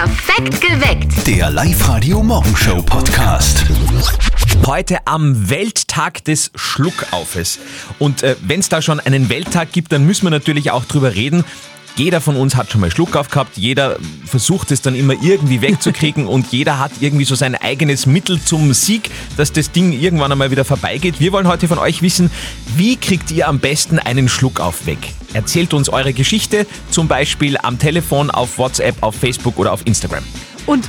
Perfekt geweckt. Der Live-Radio-Morgenshow-Podcast. Heute am Welttag des Schluckaufes. Und äh, wenn es da schon einen Welttag gibt, dann müssen wir natürlich auch drüber reden. Jeder von uns hat schon mal Schluckauf gehabt, jeder versucht es dann immer irgendwie wegzukriegen und jeder hat irgendwie so sein eigenes Mittel zum Sieg, dass das Ding irgendwann einmal wieder vorbeigeht. Wir wollen heute von euch wissen, wie kriegt ihr am besten einen Schluckauf weg? Erzählt uns eure Geschichte, zum Beispiel am Telefon, auf WhatsApp, auf Facebook oder auf Instagram. Und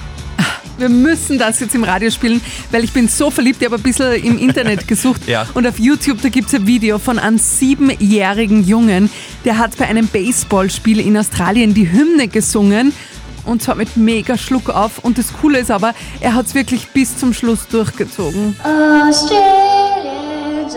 wir müssen das jetzt im Radio spielen, weil ich bin so verliebt, ich habe ein bisschen im Internet gesucht Ja. und auf YouTube, da gibt es ein Video von einem siebenjährigen Jungen, der hat bei einem Baseballspiel in Australien die Hymne gesungen und zwar mit mega Schluck auf und das Coole ist aber, er hat es wirklich bis zum Schluss durchgezogen. Australians,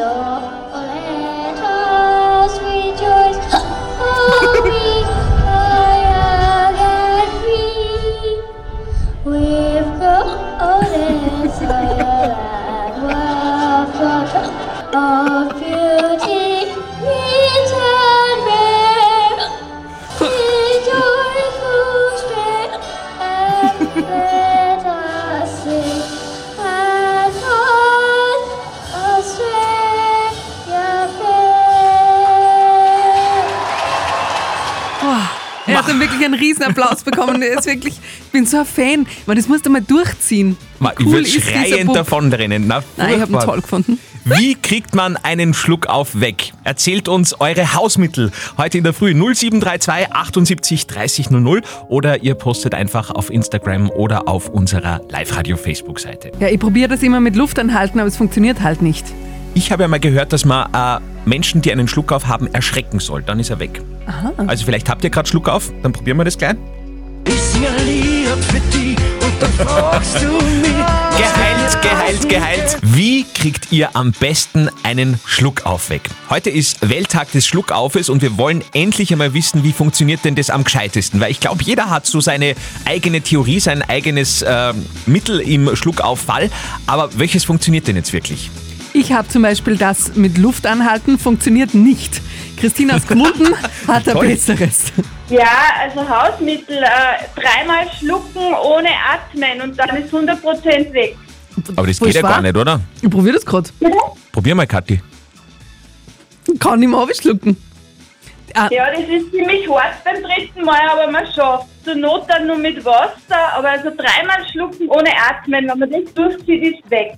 wirklich einen riesen Applaus bekommen. Er ist wirklich, ich bin so ein Fan. Man, das musst du mal durchziehen. Wie Ma, ich cool würde schreiend davonrennen. Na, Nein, ich habe ihn toll gefunden. Wie kriegt man einen Schluckauf weg? Erzählt uns eure Hausmittel heute in der Früh 0732 78 30 00 oder ihr postet einfach auf Instagram oder auf unserer Live-Radio-Facebook-Seite. Ja, ich probiere das immer mit Luft anhalten, aber es funktioniert halt nicht. Ich habe ja mal gehört, dass man äh, Menschen, die einen Schluckauf haben, erschrecken soll. Dann ist er weg. Also vielleicht habt ihr gerade Schluckauf, dann probieren wir das gleich. Ich sing ein Lied für dich und dann fragst du mich. Geheilt, geheilt, geheilt. Wie kriegt ihr am besten einen Schluckauf weg? Heute ist Welttag des Schluckaufes und wir wollen endlich einmal wissen, wie funktioniert denn das am gescheitesten? Weil ich glaube, jeder hat so seine eigene Theorie, sein eigenes ähm, Mittel im Schluckauffall. Aber welches funktioniert denn jetzt wirklich? Ich habe zum Beispiel das mit Luft anhalten, funktioniert nicht. Christina aus Gmunden hat ein Toll. besseres. Ja, also Hausmittel, äh, dreimal schlucken ohne atmen und dann ist 100% weg. Aber das Voll geht ja schwer. gar nicht, oder? Ich probiere das gerade. Probier mal, Kathi. Kann nicht mehr abschlucken. Ah, Ja, das ist ziemlich hart beim dritten Mal, aber man schafft. Zur Not dann nur mit Wasser, aber also dreimal schlucken ohne atmen, wenn man das durchzieht, ist weg.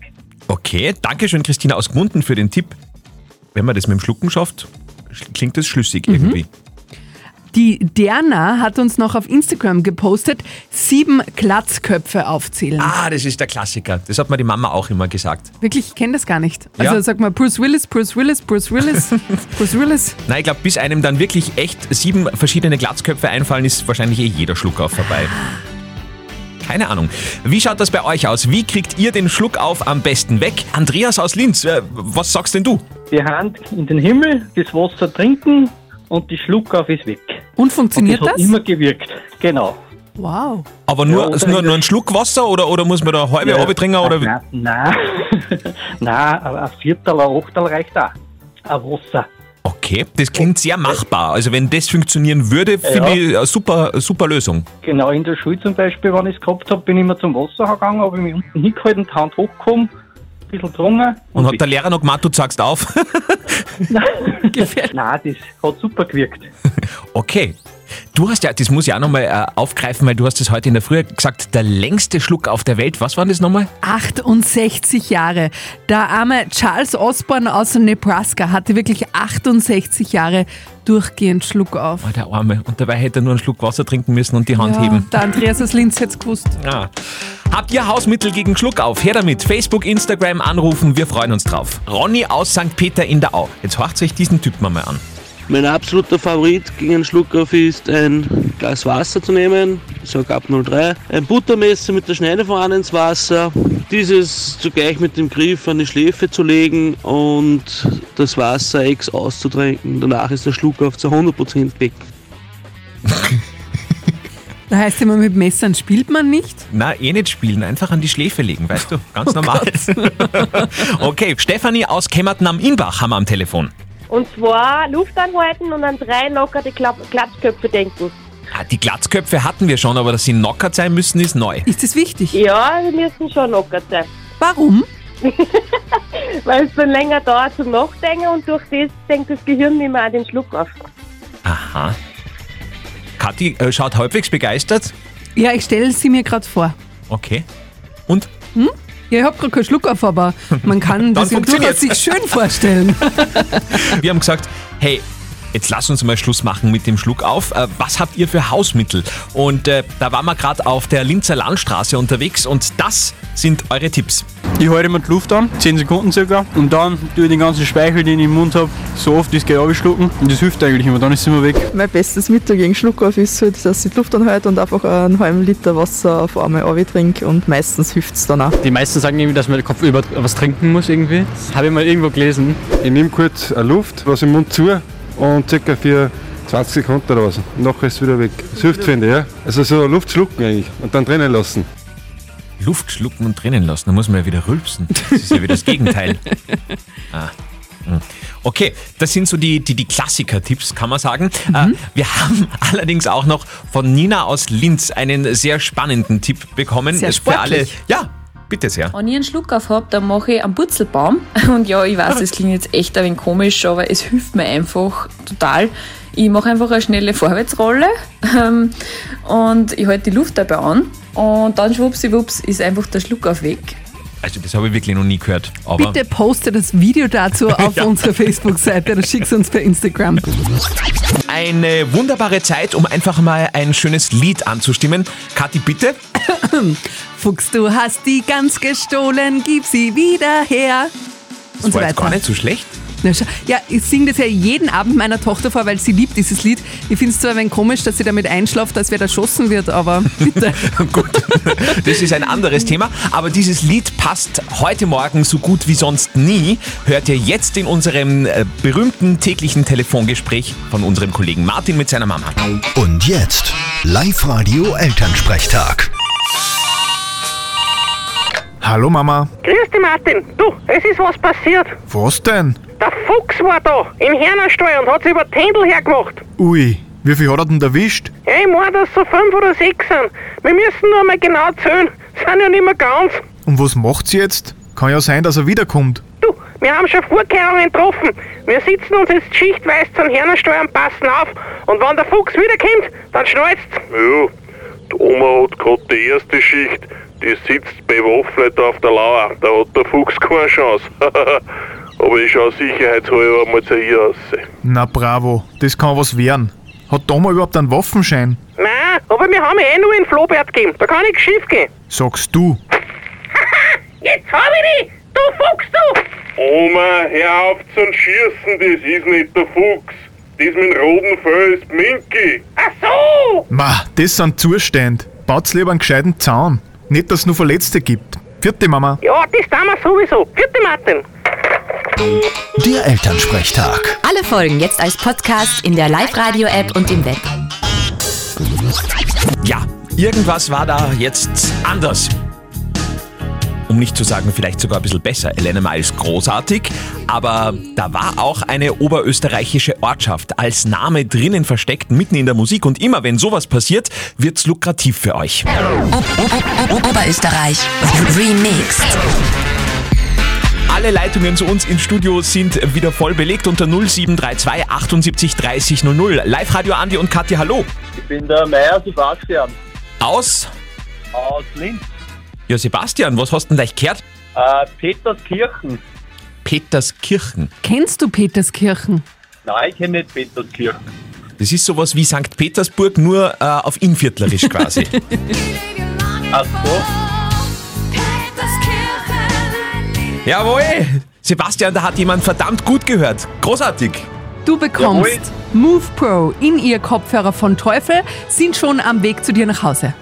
Okay, danke schön, Christina aus Gmunden, für den Tipp. Wenn man das mit dem Schlucken schafft, sch- klingt das schlüssig irgendwie. Die Derna hat uns noch auf Instagram gepostet, sieben Glatzköpfe aufzählen. Ah, das ist der Klassiker. Das hat mir die Mama auch immer gesagt. Wirklich, ich kenne das gar nicht. Also Ja. sag mal Bruce Willis, Bruce Willis, Bruce Willis, Bruce Willis. Nein, ich glaube, bis einem dann wirklich echt sieben verschiedene Glatzköpfe einfallen, ist wahrscheinlich eh jeder Schluckauf vorbei. Keine Ahnung. Wie schaut das bei euch aus? Wie kriegt ihr den Schluckauf am besten weg? Andreas aus Linz, äh, was sagst denn du? Die Hand in den Himmel, das Wasser trinken und die Schluckauf ist weg. Und Und funktioniert das hat das? immer gewirkt. Genau. Wow. Aber nur, Ja, nur, nur ein Schluck Wasser oder, oder muss man da eine halbe ja. trinken? Oder? Nein, nein. nein, ein Viertel, ein Achtel reicht auch. Ein Wasser. Okay, das klingt sehr machbar. Also wenn das funktionieren würde, finde Ja. ich eine super, super Lösung. Genau, in der Schule zum Beispiel, wenn ich es gehabt habe, bin ich immer zum Wasser gegangen, habe ich mich unten hingehalten, die Hand hochgekommen, bisschen getrunken. Und hat weg. der Lehrer noch gemeint, du sagst auf? Nein, das hat super gewirkt. Okay. Du hast ja, das muss ich auch nochmal äh, aufgreifen, weil du hast es heute in der Früh gesagt, der längste Schluck auf der Welt. Was war das nochmal? 68 Jahre. Der arme Charles Osborne aus Nebraska hatte wirklich 68 Jahre durchgehend Schluck auf. Oh, der Arme. Und dabei hätte er nur einen Schluck Wasser trinken müssen und die Hand Ja, heben. der Andreas aus Linz hätte gewusst. Ah. Habt ihr Hausmittel gegen Schluck auf? Her damit. Facebook, Instagram anrufen, wir freuen uns drauf. Ronny aus St. Peter in der Au. Jetzt horcht euch diesen Typen mal an. Mein absoluter Favorit gegen einen Schluckauf ist ein Glas Wasser zu nehmen, so Gap 03, ein Buttermesser mit der Schneidefahne ins Wasser, dieses zugleich mit dem Griff an die Schläfe zu legen und das Wasser ex auszutrinken. Danach ist der Schluckauf zu 100% weg. Da heißt immer, mit Messern spielt man nicht. Na, eh nicht spielen, einfach an die Schläfe legen, weißt du? Ganz normal. okay, Stefanie aus Kemmerten am Inbach haben wir am Telefon. Und zwar Luft anhalten und an drei lockerte Klatschköpfe denken. Ah, die Glatzköpfe hatten wir schon, aber dass sie knockert sein müssen, ist neu. Ist das wichtig? Ja, die müssen schon locker sein. Warum? Weil es dann länger dauert zum Nachdenken und durch das denkt das Gehirn nicht mehr an den Schluck auf. Aha. Kathi äh, schaut halbwegs begeistert. Ja, ich stelle sie mir gerade vor. Okay. Und? Ja, ich habe gerade keinen Schluck auf, aber man kann das durchaus sich schön vorstellen. Wir haben gesagt, hey, jetzt lass uns mal Schluss machen mit dem Schluck auf. Äh, was habt ihr für Hausmittel? Und äh, da waren wir gerade auf der Linzer Landstraße unterwegs und das sind eure Tipps. Ich halte immer die Luft an, 10 Sekunden circa, und dann tue ich den ganzen Speichel, den ich im Mund habe, so oft wie es geht, abschlucken. Und das hilft eigentlich immer, dann ist es immer weg. Mein bestes Mittel gegen Schluckauf ist halt, dass ich die Luft anhalte und einfach einen halben Liter Wasser auf einmal trinke und meistens hilft es dann auch. Die meisten sagen irgendwie, dass man den Kopf über was trinken muss irgendwie. Das habe ich mal irgendwo gelesen. Ich nehme kurz eine Luft, was im Mund zu und circa für 20 Sekunden raus. Und nachher ist es wieder weg. Das hilft, finde ich, ja. Also so Luft schlucken eigentlich und dann drinnen lassen. Luft schlucken und drinnen lassen, da muss man ja wieder rülpsen. Das ist ja wieder das Gegenteil. Ah. hm. Okay, das sind so die, die, die Klassiker-Tipps, kann man sagen. Äh, wir haben allerdings auch noch von Nina aus Linz einen sehr spannenden Tipp bekommen. Sehr für alle. sportlich. Ja, bitte sehr. Wenn ich einen Schluck auf habe, dann mache ich einen Purzelbaum. Und ja, ich weiß, das klingt jetzt echt ein wenig komisch, aber es hilft mir einfach total. Ich mache einfach eine schnelle Vorwärtsrolle ähm, und ich halte die Luft dabei an. Und dann schwuppsiwupps ist einfach der Schluck auf weg. Also das habe ich wirklich noch nie gehört. Aber Bitte poste das Video dazu auf Ja. unserer Facebook-Seite oder schick's uns per Instagram. eine wunderbare Zeit, um einfach mal ein schönes Lied anzustimmen. Kathi, bitte. Fuchs, du hast die Gans gestohlen, gib sie wieder her. Das Und so war jetzt weiter. gar nicht so schlecht. Ja, ich singe das ja jeden Abend meiner Tochter vor, weil sie liebt dieses Lied. Ich finde es zwar ein wenig komisch, dass sie damit einschlaft, als wer erschossen wird, aber bitte. Gut, das ist ein anderes Thema. Aber dieses Lied passt heute Morgen so gut wie sonst nie. Hört ihr jetzt in unserem äh, berühmten täglichen Telefongespräch von unserem Kollegen Martin mit seiner Mama. Und jetzt Live-Radio Elternsprechtag. Hallo Mama. Grüß dich, Martin. Du, es ist was passiert. Was denn? Der Fuchs war da im Hernastall und hat sich über die Händel hergemacht. Ui, wie viel hat er denn erwischt? Ja, ich meine, dass so fünf oder sechs sind. Wir müssen nur mal genau zählen. Sind ja nicht mehr ganz. Und was macht sie jetzt? Kann ja sein, dass er wiederkommt. Du, wir haben schon Vorkehrungen getroffen. Wir sitzen uns jetzt schichtweise zum Hernastall und passen auf. Und wenn der Fuchs wiederkommt, dann schnallt's. Ja, die Oma hat gerade die erste Schicht. Die sitzt bewaffnet auf der Lauer. Da hat der Fuchs keine Chance. Aber ich schaue sicherheitshalber mal zu ihr aus. Na bravo, das kann was werden. Hat Thomas überhaupt einen Waffenschein? Nein, aber wir haben eh nur einen Flohbert gegeben. Da kann nichts schief gehen. Sagst du. Jetzt hab ich dich! Du Fuchs, du! Oma, hör auf zum Schießen, das ist nicht der Fuchs. Das mit dem roten Fell ist Minki. Ach so! Ma, das sind Zustände. Baut's lieber einen gescheiten Zaun. Nicht, dass es nur Verletzte gibt. Vierte Mama. Ja, das tun wir sowieso. Vierte Martin. Der Elternsprechtag. Alle Folgen jetzt als Podcast in der Live-Radio-App und im Web. Ja, irgendwas war da jetzt anders. Um nicht zu sagen, vielleicht sogar ein bisschen besser. Elena Miles großartig, aber da war auch eine oberösterreichische Ortschaft als Name drinnen versteckt, mitten in der Musik. Und immer wenn sowas passiert, wird's lukrativ für euch. Oberösterreich Remixed. Alle Leitungen zu uns ins Studio sind wieder voll belegt unter 0732 78 30 00. Live-Radio Andi und Katja, hallo. Ich bin der Meier Sebastian Aus? aus Linz. Ja, Sebastian, was hast du denn gleich gehört? Äh, Peterskirchen. Peterskirchen. Kennst du Peterskirchen? Nein, ich kenne nicht Peterskirchen. Das ist sowas wie St. Petersburg, nur äh, auf Inviertlerisch quasi. Ach so. Jawohl! Sebastian, da hat jemand verdammt gut gehört. Großartig. Du bekommst Move Pro in ihr Kopfhörer von Teufel, sind schon am Weg zu dir nach Hause.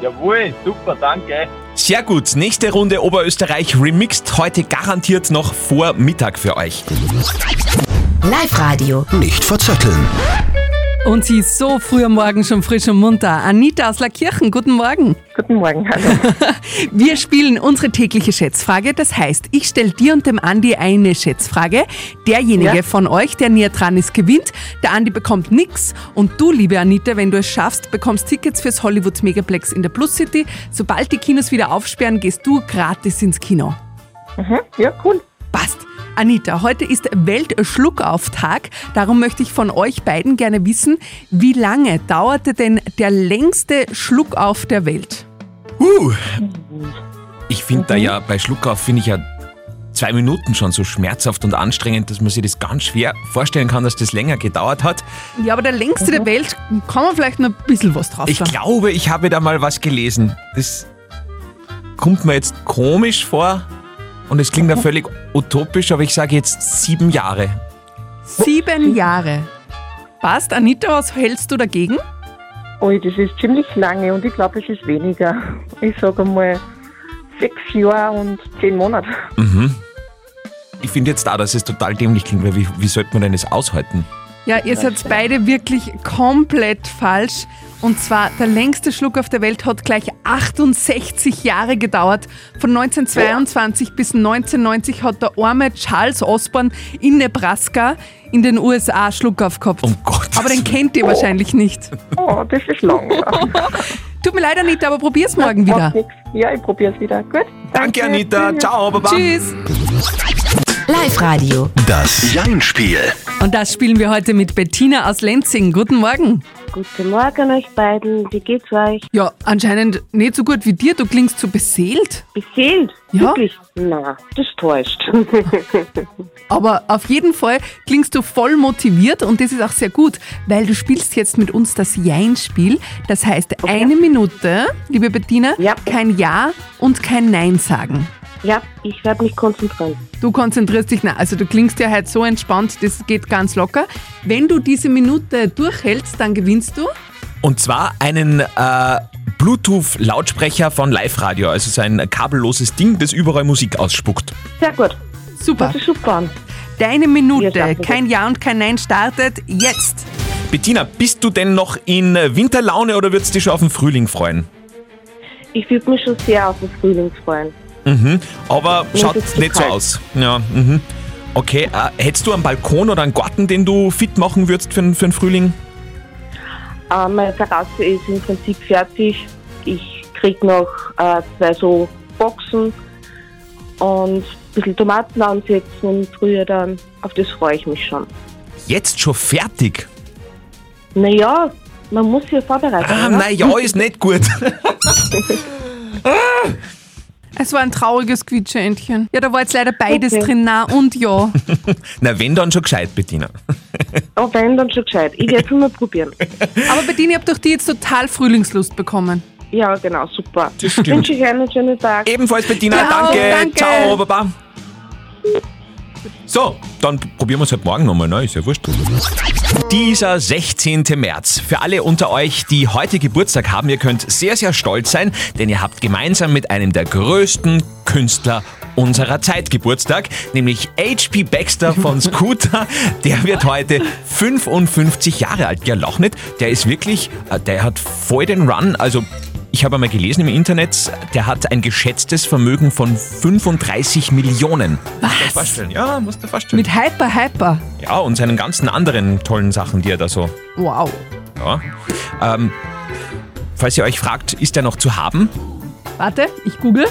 Jawohl, super, danke. Sehr gut. Nächste Runde Oberösterreich Remixed. Heute garantiert noch vor Mittag für euch. Live-Radio. Nicht verzetteln. Und sie ist so früh am Morgen schon frisch und munter. Anita aus Lackirchen, guten Morgen. Guten Morgen, hallo. Wir spielen unsere tägliche Schätzfrage. Das heißt, ich stelle dir und dem Andi eine Schätzfrage. Derjenige Ja. von euch, der näher dran ist, gewinnt. Der Andi bekommt nix. Und du, liebe Anita, wenn du es schaffst, bekommst Tickets fürs Hollywood Megaplex in der Plus City. Sobald die Kinos wieder aufsperren, gehst du gratis ins Kino. Mhm. Ja, cool. Anita, heute ist Weltschluckauftag. Darum möchte ich von euch beiden gerne wissen, wie lange dauerte denn der längste Schluckauf der Welt? Uh. Ich finde da ja, bei Schluckauf finde ich ja zwei Minuten schon so schmerzhaft und anstrengend, dass man sich das ganz schwer vorstellen kann, dass das länger gedauert hat. Ja, aber der längste der Welt, kann man vielleicht noch ein bisschen was drauf Ich glaube, ich habe da mal was gelesen. Das kommt mir jetzt komisch vor und es klingt ja völlig utopisch, aber ich sage jetzt sieben Jahre. Sieben Jahre. Passt, Anita, was hältst du dagegen? Ui, das ist ziemlich lange und ich glaube, es ist weniger. Ich sage mal sechs Jahre und zehn Monate. Mhm. Ich finde jetzt auch, dass es total dämlich klingt, weil wie, wie sollte man denn das aushalten? Ja, ihr seid beide wirklich komplett falsch. Und zwar, der längste Schluck auf der Welt hat gleich 68 Jahre gedauert. Von 1922 bis 1990 hat der arme Charles Osborne in Nebraska in den USA Schluck auf gehabt. Um Gott. Aber den kennt ihr wahrscheinlich nicht. Oh, das ist lang. Tut mir leider nicht, aber probier's morgen wieder. Ja, ich probiere es wieder. Gut. Danke, Anita. Ciao, Baba. Tschüss. Live-Radio. Das Jein-Spiel. Und das spielen wir heute mit Bettina aus Lenzing. Guten Morgen. Guten Morgen euch beiden. Wie geht's euch? Ja, anscheinend nicht so gut wie dir. Du klingst so beseelt. Beseelt? Ja. Wirklich? Na, das täuscht. Aber auf jeden Fall klingst du voll motiviert und das ist auch sehr gut, weil du spielst jetzt mit uns das Jein-Spiel. Das heißt, eine Minute, liebe Bettina, kein Ja und kein Nein sagen. Ja, ich werde mich konzentrieren. Du konzentrierst dich, na, also du klingst ja halt so entspannt, das geht ganz locker. Wenn du diese Minute durchhältst, dann gewinnst du. Und zwar einen äh, Bluetooth-Lautsprecher von Live Radio, also so ein kabelloses Ding, das überall Musik ausspuckt. Sehr gut. Super. Das ist super. Deine Minute, kein Ja und kein Nein startet jetzt. Bettina, bist du denn noch in Winterlaune oder würdest du dich schon auf den Frühling freuen? Ich würde mich schon sehr auf den Frühling freuen. Mhm. Aber Mir schaut nicht so kalt. aus. Ja, mhm. Okay, äh, hättest du einen Balkon oder einen Garten, den du fit machen würdest für, den- für den Frühling? Äh, meine Terrasse ist im Prinzip fertig. Ich krieg noch äh, zwei so Boxen und ein bisschen Tomaten ansetzen im Frühjahr dann. Auf das freue ich mich schon. Jetzt schon fertig? Naja, man muss sich ja vorbereiten. Ah, oder? na ja, ist nicht gut. Es war ein trauriges Quietscheentchen. Ja, da war jetzt leider beides Okay. drin, Na und Ja. Na, wenn dann schon gescheit, Bettina. Oh, wenn, dann schon gescheit. Ich werde es mal probieren. Aber Bettina, ich habe durch die jetzt total Frühlingslust bekommen. Ja, genau, super. Das stimmt. Wünsche ich einen schönen Tag. Ebenfalls, Bettina, Ja, danke. danke. Ciao, Baba. So, dann probieren wir es halt morgen nochmal, ne? Ist ja wurscht. Dieser 16. März. Für alle unter euch, die heute Geburtstag haben, ihr könnt sehr, sehr stolz sein, denn ihr habt gemeinsam mit einem der größten Künstler unserer Zeit Geburtstag, nämlich H.P. Baxter von Scooter. Der wird heute 55 Jahre alt. Ja, nicht. Der ist wirklich, äh, der hat voll den Run. Also, ich habe einmal gelesen im Internet, der hat ein geschätztes Vermögen von 35 Millionen. Was? Musst du dir vorstellen. Ja, musst du dir vorstellen. Mit Hyper Hyper. Ja, und seinen ganzen anderen tollen Sachen, die er da so. Wow. Ja. Ähm, falls ihr euch fragt, ist er noch zu haben? Warte, ich google.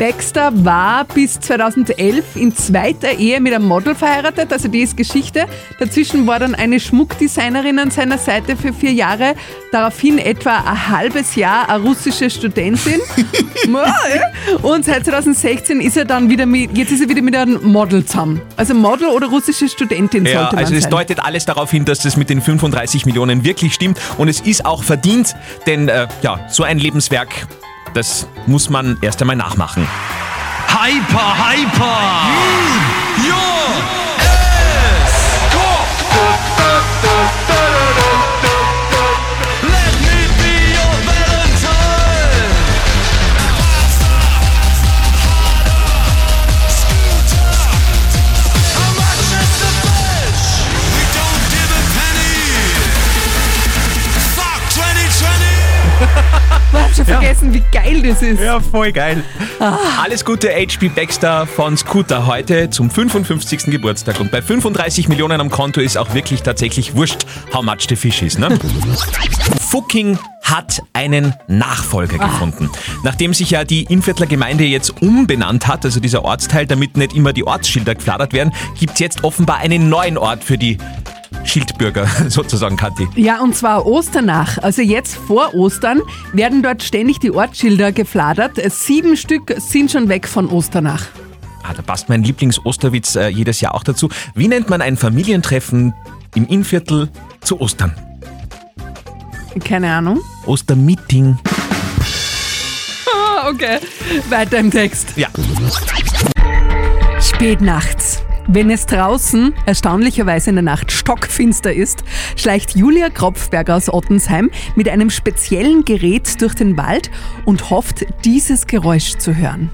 Baxter war bis 2011 in zweiter Ehe mit einem Model verheiratet, also die ist Geschichte. Dazwischen war dann eine Schmuckdesignerin an seiner Seite für vier Jahre, daraufhin etwa ein halbes Jahr eine russische Studentin. Und seit 2016 ist er dann wieder mit, jetzt ist er wieder mit einem Model zusammen. Also Model oder russische Studentin Ja, sollte man also es sein. deutet alles darauf hin, dass das mit den 35 Millionen wirklich stimmt und es ist auch verdient, denn äh, ja, so ein Lebenswerk, das muss man erst einmal nachmachen. Hyper, hyper! Ja! Vergessen, wie geil das ist. Ja, voll geil. Alles Gute HB Baxter von Scooter heute zum 55. Geburtstag. Und bei 35 Millionen am Konto ist auch wirklich tatsächlich wurscht, how much the fish is. Ne? Fucking hat einen Nachfolger gefunden. Nachdem sich ja die Innviertler Gemeinde jetzt umbenannt hat, also dieser Ortsteil, damit nicht immer die Ortsschilder geflattert werden, gibt es jetzt offenbar einen neuen Ort für die Schildbürger, sozusagen, Kathi. Ja, und zwar Osternach. Also jetzt vor Ostern werden dort ständig die Ortsschilder gefladert. Sieben Stück sind schon weg von Osternach. Ah, da passt mein Lieblings-Osterwitz äh, jedes Jahr auch dazu. Wie nennt man ein Familientreffen im Innviertel zu Ostern? Keine Ahnung. Ostermeeting. Ah, okay. Weiter im Text. Ja. Spät nachts. Wenn es draußen erstaunlicherweise in der Nacht stockfinster ist, schleicht Julia Kropfberger aus Ottensheim mit einem speziellen Gerät durch den Wald und hofft, dieses Geräusch zu hören.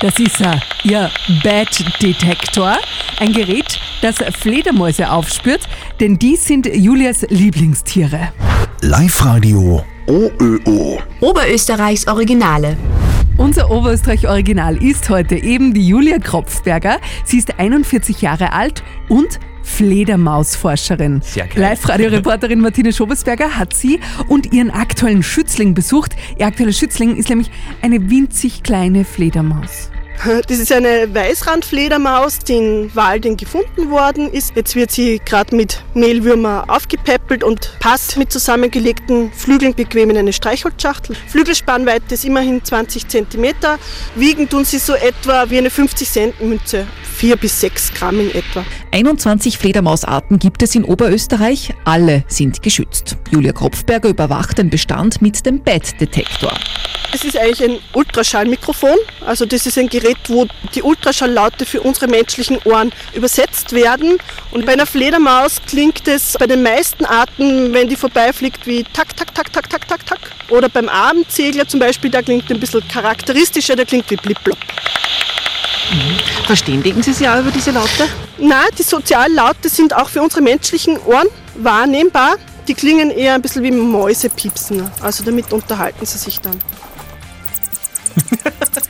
Das ist er, ihr Bad-Detektor. Ein Gerät, das Fledermäuse aufspürt, denn die sind Julias Lieblingstiere. Live-Radio OÖO. Oberösterreichs Originale. Unser Oberösterreich-Original ist heute eben die Julia Kropfberger. Sie ist 41 Jahre alt und Fledermausforscherin. Sehr geil. Live-Radio-Reporterin Martine Schobesberger hat sie und ihren aktuellen Schützling besucht. Ihr aktueller Schützling ist nämlich eine winzig kleine Fledermaus. Das ist eine Weißrandfledermaus, die in Walden gefunden worden ist. Jetzt wird sie gerade mit Mehlwürmer aufgepäppelt und passt mit zusammengelegten Flügeln bequem in eine Streichholzschachtel. Flügelspannweite ist immerhin 20 cm. Wiegen tun sie so etwa wie eine 50 Cent Münze. 4 bis 6 Gramm in etwa. 21 Fledermausarten gibt es in Oberösterreich. Alle sind geschützt. Julia Kropfberger überwacht den Bestand mit dem Bad-Detektor. Es ist eigentlich ein Ultraschallmikrofon. Also das ist ein Gerät, wo die Ultraschalllaute für unsere menschlichen Ohren übersetzt werden. Und bei einer Fledermaus klingt es bei den meisten Arten, wenn die vorbeifliegt, wie tak, tak, tak, tak, tak, tak, tak. Oder beim Abendsegler zum Beispiel, da klingt ein bisschen charakteristischer, der klingt wie blip-blop. Verständigen Sie sich auch über diese Laute? Nein, die Soziallaute sind auch für unsere menschlichen Ohren wahrnehmbar. Die klingen eher ein bisschen wie Mäusepiepsen. Also damit unterhalten sie sich dann.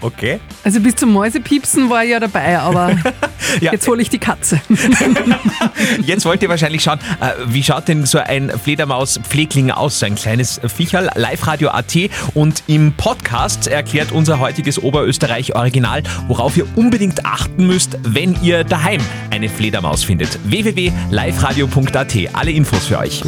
Okay. Also bis zum Mäusepiepsen war ich ja dabei, aber Ja. jetzt hole ich die Katze. Jetzt wollt ihr wahrscheinlich schauen, äh, wie schaut denn so ein Fledermaus-Pflegling aus, so ein kleines Viecherl, Live-Radio.at und im Podcast erklärt unser heutiges Oberösterreich-Original, worauf ihr unbedingt achten müsst, wenn ihr daheim eine Fledermaus findet. www.liveradio.at, alle Infos für euch.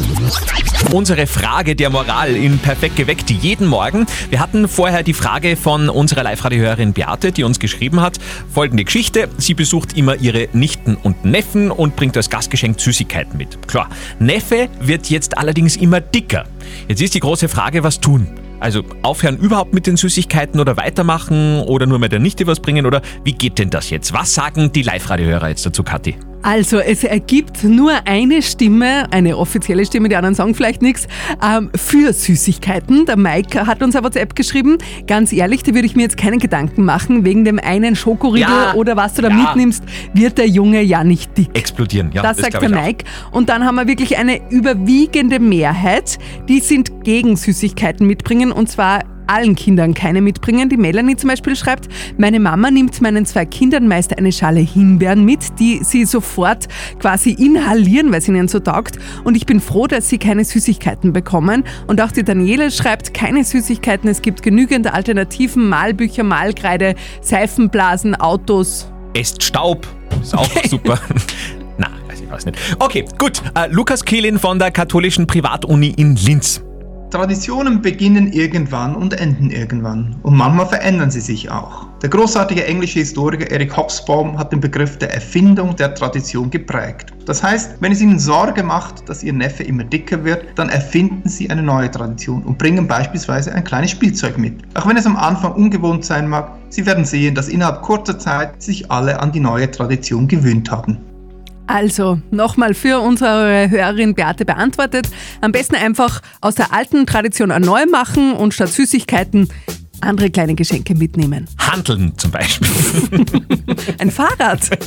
Unsere Frage der Moral in Perfekt geweckt jeden Morgen. Wir hatten vorher die Frage von unserer Live-Radio-Hörerin Beate, die uns geschrieben hat, folgende Geschichte, sie besucht immer ihre Nichten und Neffen und bringt als Gastgeschenk Süßigkeiten mit. Klar, Neffe wird jetzt allerdings immer dicker. Jetzt ist die große Frage, was tun? Also aufhören überhaupt mit den Süßigkeiten oder weitermachen oder nur mit der Nichte was bringen oder wie geht denn das jetzt? Was sagen die Live-Radio-Hörer jetzt dazu, Kathi? Also, es ergibt nur eine Stimme, eine offizielle Stimme, die anderen sagen vielleicht nichts, ähm, für Süßigkeiten. Der Mike hat uns eine WhatsApp geschrieben. Ganz ehrlich, da würde ich mir jetzt keinen Gedanken machen. Wegen dem einen Schokoriegel Ja, oder was du da ja. mitnimmst, wird der Junge ja nicht dick. Explodieren, ja. das sagt glaub der ich auch. Mike. Und dann haben wir wirklich eine überwiegende Mehrheit, die sind gegen Süßigkeiten mitbringen und zwar allen Kindern keine mitbringen. Die Melanie zum Beispiel schreibt, meine Mama nimmt meinen zwei Kindern meist eine Schale Himbeeren mit, die sie sofort quasi inhalieren, weil sie ihnen so taugt. Und ich bin froh, dass sie keine Süßigkeiten bekommen. Und auch die Daniele schreibt, keine Süßigkeiten, es gibt genügend Alternativen, Malbücher, Malkreide, Seifenblasen, Autos. Esst Staub. Ist auch super. Na, also ich weiß nicht. Okay, gut. Äh, Lukas Kehlin von der katholischen Privatuni in Linz. Traditionen beginnen irgendwann und enden irgendwann. Und manchmal verändern sie sich auch. Der großartige englische Historiker Eric Hobsbawm hat den Begriff der Erfindung der Tradition geprägt. Das heißt, wenn es Ihnen Sorge macht, dass Ihr Neffe immer dicker wird, dann erfinden Sie eine neue Tradition und bringen beispielsweise ein kleines Spielzeug mit. Auch wenn es am Anfang ungewohnt sein mag, Sie werden sehen, dass innerhalb kurzer Zeit sich alle an die neue Tradition gewöhnt haben. Also, nochmal für unsere Hörerin Beate beantwortet. Am besten einfach aus der alten Tradition eine neue machen und statt Süßigkeiten andere kleine Geschenke mitnehmen. Handeln zum Beispiel. Ein Fahrrad.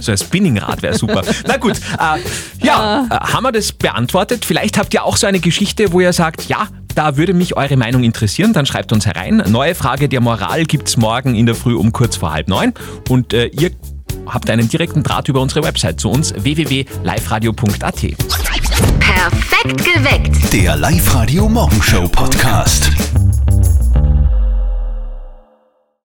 So ein Spinningrad wäre super. Na gut, äh, ja, äh, haben wir das beantwortet? Vielleicht habt ihr auch so eine Geschichte, wo ihr sagt, ja, da würde mich eure Meinung interessieren, dann schreibt uns herein. Neue Frage der Moral gibt's morgen in der Früh um kurz vor halb neun. Und äh, ihr habt einen direkten Draht über unsere Website zu uns www.liveradio.at. Perfekt geweckt. Der Live-Radio Morgenshow Podcast.